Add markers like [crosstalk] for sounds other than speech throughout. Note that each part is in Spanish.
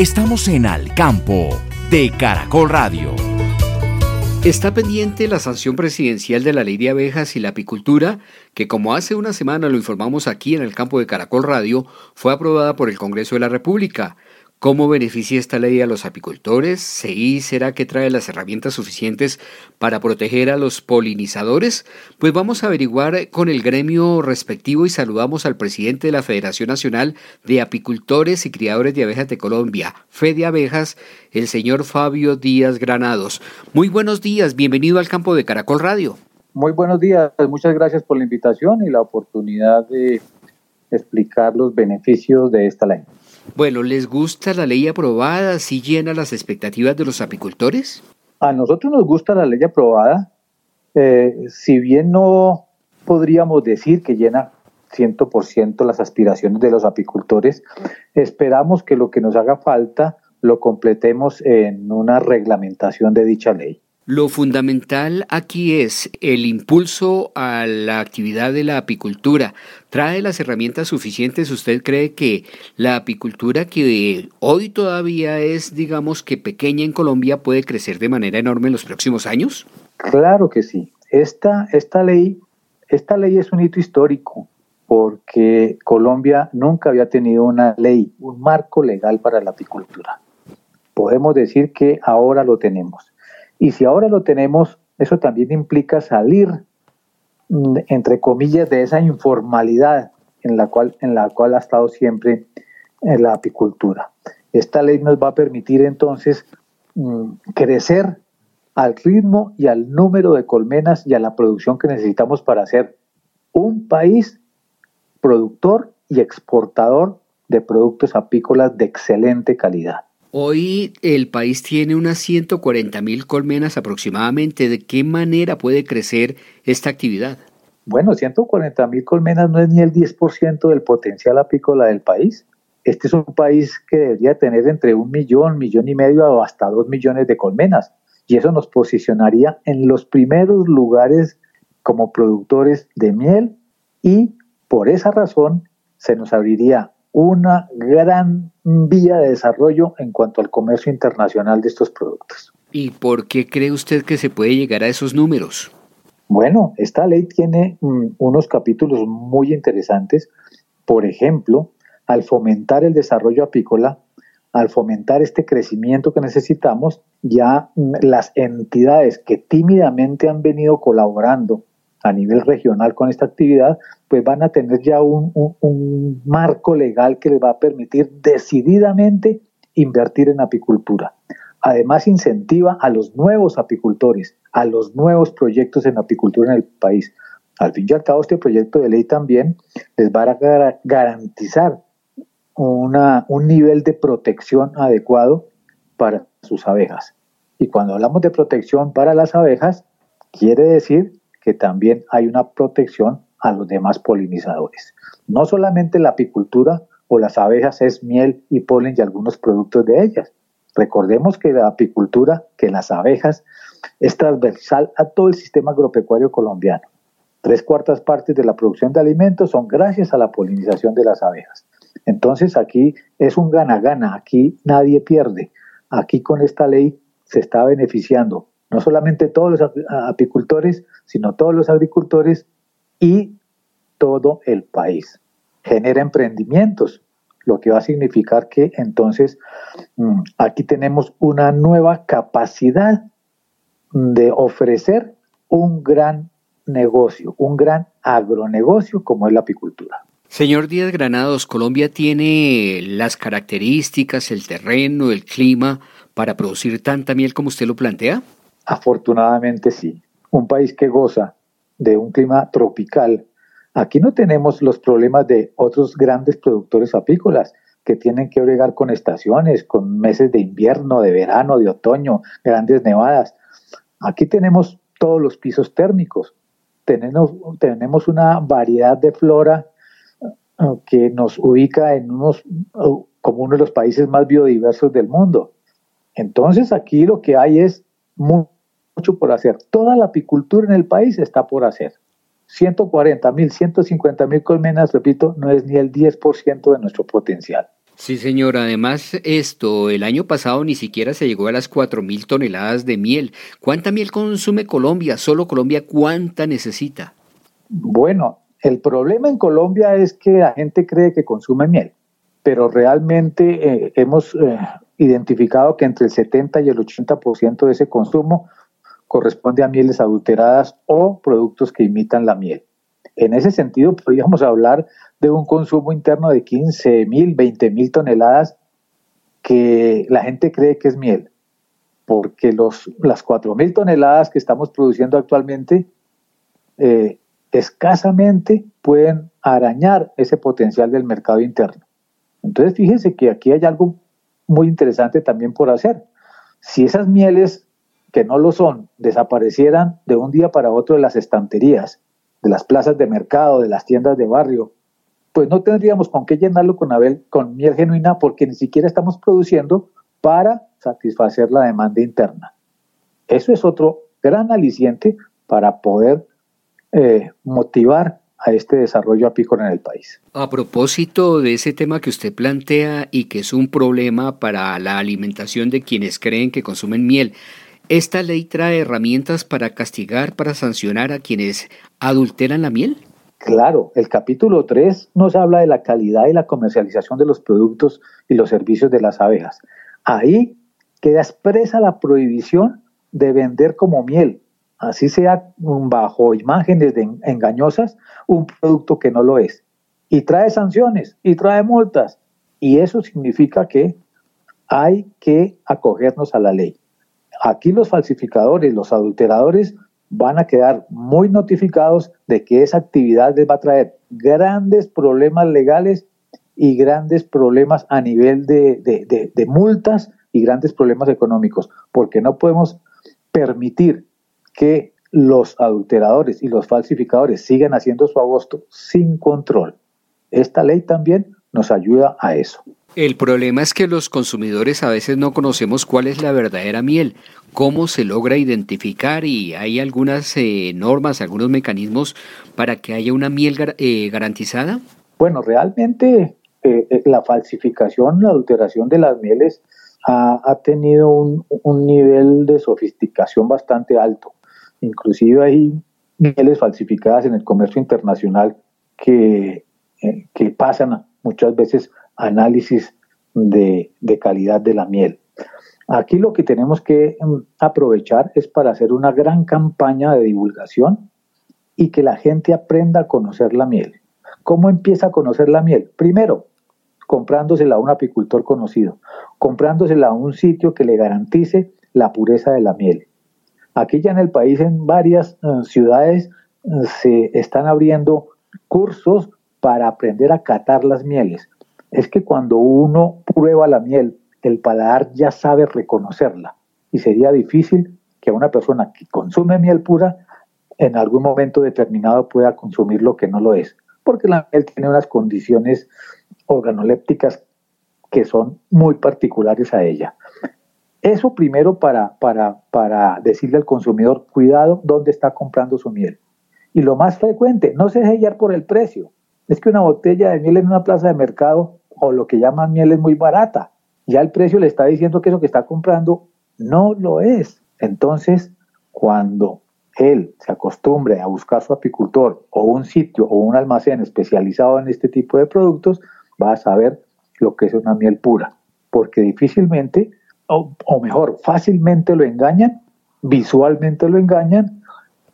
Estamos en Al Campo de Caracol Radio. Está pendiente la sanción presidencial de la ley de abejas y la apicultura, que como hace una semana lo informamos aquí en el campo de Caracol Radio, fue aprobada por el Congreso de la República. ¿Cómo beneficia esta ley a los apicultores? ¿Y será que trae las herramientas suficientes para proteger a los polinizadores? Pues vamos a averiguar con el gremio respectivo y saludamos al presidente de la Federación Nacional de Apicultores y Criadores de Abejas de Colombia, Fede Abejas, el señor Fabio Díaz Granados. Muy buenos días, bienvenido al campo de Caracol Radio. Muy buenos días, muchas gracias por la invitación y la oportunidad de explicar los beneficios de esta ley. Bueno, ¿les gusta la ley aprobada? ¿Sí llena las expectativas de los apicultores? A nosotros nos gusta la ley aprobada. Eh, si bien no podríamos decir que llena 100% las aspiraciones de los apicultores, esperamos que lo que nos haga falta lo completemos en una reglamentación de dicha ley. Lo fundamental aquí es el impulso a la actividad de la apicultura. ¿Trae las herramientas suficientes? ¿Usted cree que la apicultura que hoy todavía es, digamos que pequeña en Colombia, puede crecer de manera enorme en los próximos años? Claro que sí. Esta, esta, ley, esta ley es un hito histórico porque Colombia nunca había tenido una ley, un marco legal para la apicultura. Podemos decir que ahora lo tenemos. Y si ahora lo tenemos, eso también implica salir, mm, entre comillas, de esa informalidad en la cual, en la cual ha estado siempre eh, la apicultura. Esta ley nos va a permitir entonces mm, crecer al ritmo y al número de colmenas y a la producción que necesitamos para ser un país productor y exportador de productos apícolas de excelente calidad. Hoy el país tiene unas 140 mil colmenas aproximadamente. ¿De qué manera puede crecer esta actividad? Bueno, 140 mil colmenas no es ni el 10% del potencial apícola del país. Este es un país que debería tener entre un millón, millón y medio o hasta dos millones de colmenas. Y eso nos posicionaría en los primeros lugares como productores de miel y por esa razón se nos abriría una gran vía de desarrollo en cuanto al comercio internacional de estos productos. ¿Y por qué cree usted que se puede llegar a esos números? Bueno, esta ley tiene mm, unos capítulos muy interesantes. Por ejemplo, al fomentar el desarrollo apícola, al fomentar este crecimiento que necesitamos, ya mm, las entidades que tímidamente han venido colaborando a nivel regional con esta actividad, pues van a tener ya un, marco legal que les va a permitir decididamente invertir en apicultura. Además, incentiva a los nuevos apicultores, a los nuevos proyectos en apicultura en el país. Al fin y al cabo, este proyecto de ley también les va a garantizar una, un nivel de protección adecuado para sus abejas. Y cuando hablamos de protección para las abejas, quiere decir que también hay una protección a los demás polinizadores. No solamente la apicultura o las abejas es miel y polen y algunos productos de ellas. Recordemos que la apicultura, que las abejas, es transversal a todo el sistema agropecuario colombiano. Tres cuartas partes de la producción de alimentos son gracias a la polinización de las abejas. Entonces aquí es un gana-gana, aquí nadie pierde. Aquí con esta ley se está beneficiando no solamente todos los apicultores, sino todos los agricultores y todo el país. Genera emprendimientos, lo que va a significar que entonces mm, aquí tenemos una nueva capacidad de ofrecer un gran negocio, un gran agronegocio como es la apicultura. Señor Díaz Granados, Colombia tiene las características, el terreno, el clima para producir tanta miel como usted lo plantea? Afortunadamente sí. Un país que goza de un clima tropical. Aquí no tenemos los problemas de otros grandes productores apícolas. que tienen que bregar con estaciones, con meses de invierno, de verano, de otoño, grandes nevadas. Aquí tenemos todos los pisos térmicos, tenemos, tenemos una variedad de flora eh, que nos ubica en unos, como uno de los países más biodiversos del mundo. Entonces aquí lo que hay es por hacer. Toda la apicultura en el país está por hacer. 140 mil, 150 mil colmenas, repito, no es ni el 10% de nuestro potencial. Sí, señor. Además, esto, el año pasado ni siquiera se llegó a las 4 mil toneladas de miel. ¿Cuánta miel consume Colombia? Solo Colombia, ¿cuánta necesita? Bueno, el problema en Colombia es que la gente cree que consume miel, pero realmente eh, hemos eh, identificado que entre el 70 y el 80% de ese consumo corresponde a mieles adulteradas o productos que imitan la miel. En ese sentido, podríamos hablar de un consumo interno de 15 mil, 20 mil toneladas que la gente cree que es miel, porque los, las 4 mil toneladas que estamos produciendo actualmente eh, escasamente pueden arañar ese potencial del mercado interno. Entonces, fíjense que aquí hay algo muy interesante también por hacer. Si esas mieles que no lo son desaparecieran de un día para otro de las estanterías, de las plazas de mercado, de las tiendas de barrio, pues no tendríamos con qué llenarlo con, con miel genuina porque ni siquiera estamos produciendo para satisfacer la demanda interna. Eso es otro gran aliciente para poder eh, motivar a este desarrollo apícola en el país. A propósito de ese tema que usted plantea y que es un problema para la alimentación de quienes creen que consumen miel, ¿esta ley trae herramientas para castigar, para sancionar a quienes adulteran la miel? Claro, el capítulo 3 nos habla de la calidad y la comercialización de los productos y los servicios de las abejas. Ahí queda expresa la prohibición de vender como miel así sea bajo imágenes engañosas, un producto que no lo es. Y trae sanciones y trae multas. Y eso significa que hay que acogernos a la ley. Aquí los falsificadores, los adulteradores van a quedar muy notificados de que esa actividad les va a traer grandes problemas legales y grandes problemas a nivel de, de multas y grandes problemas económicos, porque no podemos permitir que los adulteradores y los falsificadores sigan haciendo su agosto sin control. Esta ley también nos ayuda a eso. El problema es que los consumidores a veces no conocemos cuál es la verdadera miel, cómo se logra identificar y hay algunas eh, normas, algunos mecanismos para que haya una miel eh, garantizada. Bueno, realmente eh, la falsificación, la adulteración de las mieles ha, tenido un nivel de sofisticación bastante alto. Inclusive hay mieles falsificadas en el comercio internacional que, eh, que pasan muchas veces análisis de, calidad de la miel. Aquí lo que tenemos que mm, aprovechar es para hacer una gran campaña de divulgación y que la gente aprenda a conocer la miel. ¿Cómo empieza a conocer la miel? Primero, comprándosela a un apicultor conocido, comprándosela a un sitio que le garantice la pureza de la miel. Aquí ya en el país, en varias eh, ciudades, eh, se están abriendo cursos para aprender a catar las mieles. Es que cuando uno prueba la miel, el paladar ya sabe reconocerla y sería difícil que una persona que consume miel pura en algún momento determinado pueda consumir lo que no lo es, porque la miel tiene unas condiciones organolépticas que son muy particulares a ella. Eso primero para, para, para decirle al consumidor, cuidado dónde está comprando su miel. Y lo más frecuente, no se deje guiar por el precio. Es que una botella de miel en una plaza de mercado o lo que llaman miel es muy barata. Ya el precio le está diciendo que eso que está comprando no lo es. Entonces, cuando él se acostumbre a buscar su apicultor o un sitio o un almacén especializado en este tipo de productos, va a saber lo que es una miel pura. Porque difícilmente o, mejor, fácilmente lo engañan, visualmente lo engañan,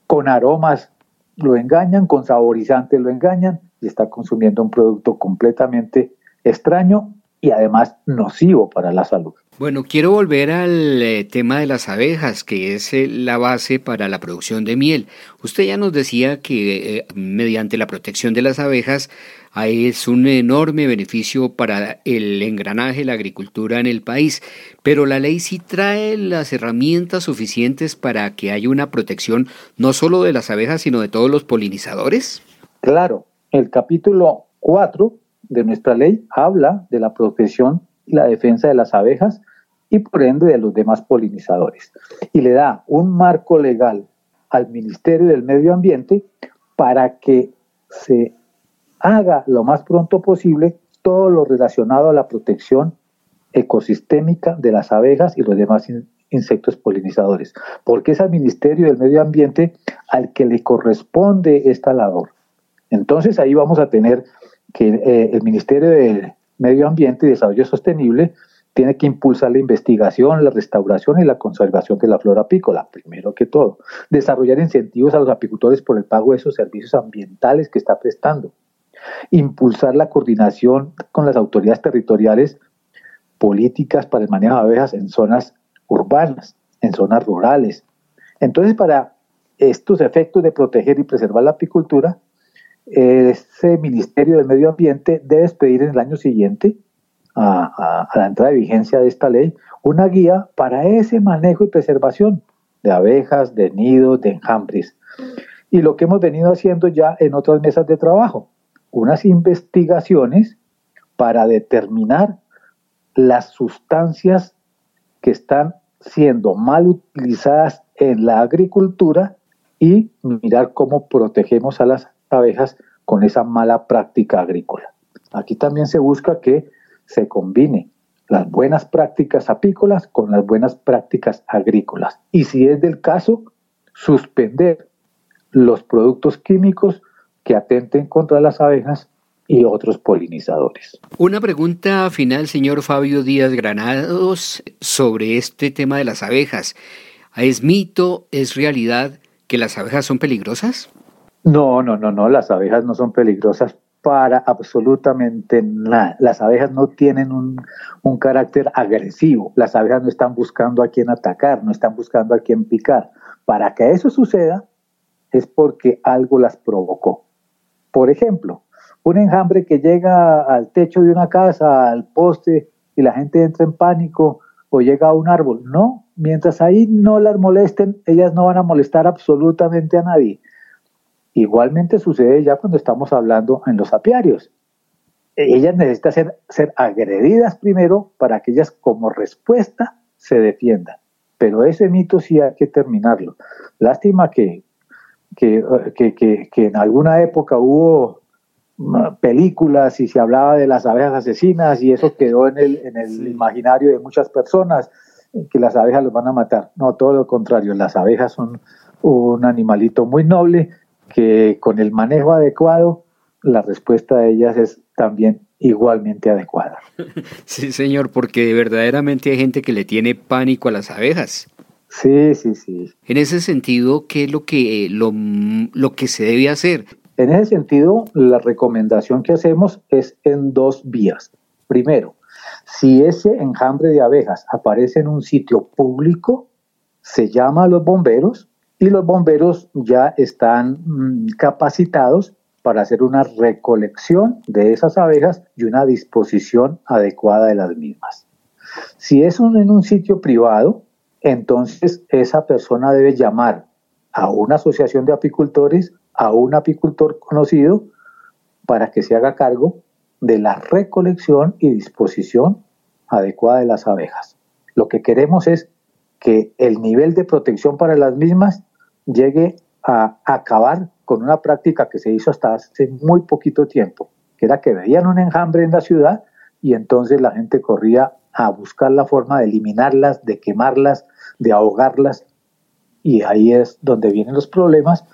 con aromas lo engañan, con saborizantes lo engañan y está consumiendo un producto completamente extraño y además nocivo para la salud. Bueno, quiero volver al eh, tema de las abejas, que es eh, la base para la producción de miel. Usted ya nos decía que eh, mediante la protección de las abejas es un enorme beneficio para el engranaje de la agricultura en el país, pero la ley sí trae las herramientas suficientes para que haya una protección no solo de las abejas, sino de todos los polinizadores. Claro, el capítulo 4 de nuestra ley habla de la protección y la defensa de las abejas y por ende de los demás polinizadores. Y le da un marco legal al Ministerio del Medio Ambiente para que se haga lo más pronto posible todo lo relacionado a la protección ecosistémica de las abejas y los demás insectos polinizadores, porque es al Ministerio del Medio Ambiente al que le corresponde esta labor. Entonces ahí vamos a tener que eh, el Ministerio del Medio Ambiente y Desarrollo Sostenible tiene que impulsar la investigación, la restauración y la conservación de la flora apícola, primero que todo. Desarrollar incentivos a los apicultores por el pago de esos servicios ambientales que está prestando. Impulsar la coordinación con las autoridades territoriales políticas para el manejo de abejas en zonas urbanas, en zonas rurales. Entonces, para estos efectos de proteger y preservar la apicultura, ese Ministerio del Medio Ambiente debe pedir en el año siguiente a, la entrada de vigencia de esta ley una guía para ese manejo y preservación de abejas, de nidos, de enjambres. Y lo que hemos venido haciendo ya en otras mesas de trabajo, unas investigaciones para determinar las sustancias que están siendo mal utilizadas en la agricultura y mirar cómo protegemos a las abejas con esa mala práctica agrícola. Aquí también se busca que se combine las buenas prácticas apícolas con las buenas prácticas agrícolas. Y si es del caso, suspender los productos químicos que atenten contra las abejas y otros polinizadores. Una pregunta final, señor Fabio Díaz Granados, sobre este tema de las abejas. ¿Es mito, es realidad que las abejas son peligrosas? No, no, no, no, las abejas no son peligrosas para absolutamente nada. Las abejas no tienen un, carácter agresivo. Las abejas no están buscando a quién atacar, no están buscando a quién picar. Para que eso suceda es porque algo las provocó. Por ejemplo, un enjambre que llega al techo de una casa, al poste, y la gente entra en pánico o llega a un árbol. No, mientras ahí no las molesten, ellas no van a molestar absolutamente a nadie. Igualmente sucede ya cuando estamos hablando en los apiarios. Ellas necesitan ser, ser agredidas primero para que ellas como respuesta se defiendan. Pero ese mito sí hay que terminarlo. Lástima que, que, que, en alguna época hubo mm, películas y se hablaba de las abejas asesinas y eso quedó en el, en el imaginario de muchas personas, que las abejas los van a matar. No, todo lo contrario, las abejas son un animalito muy noble que con el manejo adecuado, la respuesta de ellas es también igualmente adecuada. [laughs] Sí, señor, porque verdaderamente hay gente que le tiene pánico a las abejas. Sí, sí, sí. En ese sentido, ¿qué es lo que, lo, lo que se debe hacer? En ese sentido, la recomendación que hacemos es en dos vías. Primero, si ese enjambre de abejas aparece en un sitio público, se llama a los bomberos y los bomberos ya están mm, capacitados para hacer una recolección de esas abejas y una disposición adecuada de las mismas. Si es en un sitio privado, entonces esa persona debe llamar a una asociación de apicultores, a un apicultor conocido, para que se haga cargo de la recolección y disposición adecuada de las abejas. Lo que queremos es que el nivel de protección para las mismas llegue a acabar con una práctica que se hizo hasta hace muy poquito tiempo, que era que veían un enjambre en la ciudad y entonces la gente corría a buscar la forma de eliminarlas, de quemarlas, de ahogarlas, y ahí es donde vienen los problemas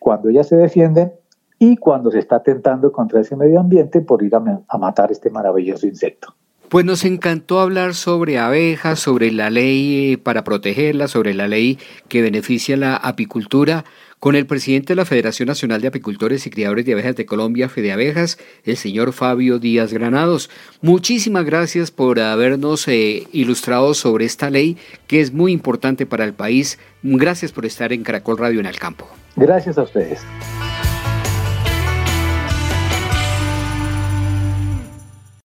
cuando ellas se defienden y cuando se está atentando contra ese medio ambiente por ir a, a matar este maravilloso insecto. Pues nos encantó hablar sobre abejas, sobre la ley eh, para protegerlas, sobre la ley que beneficia la apicultura con el presidente de la Federación Nacional de Apicultores y Criadores de Abejas de Colombia, Fedeabejas, el señor Fabio Díaz Granados. Muchísimas gracias por habernos eh, ilustrado sobre esta ley que es muy importante para el país. Gracias por estar en Caracol Radio en el campo. Gracias a ustedes.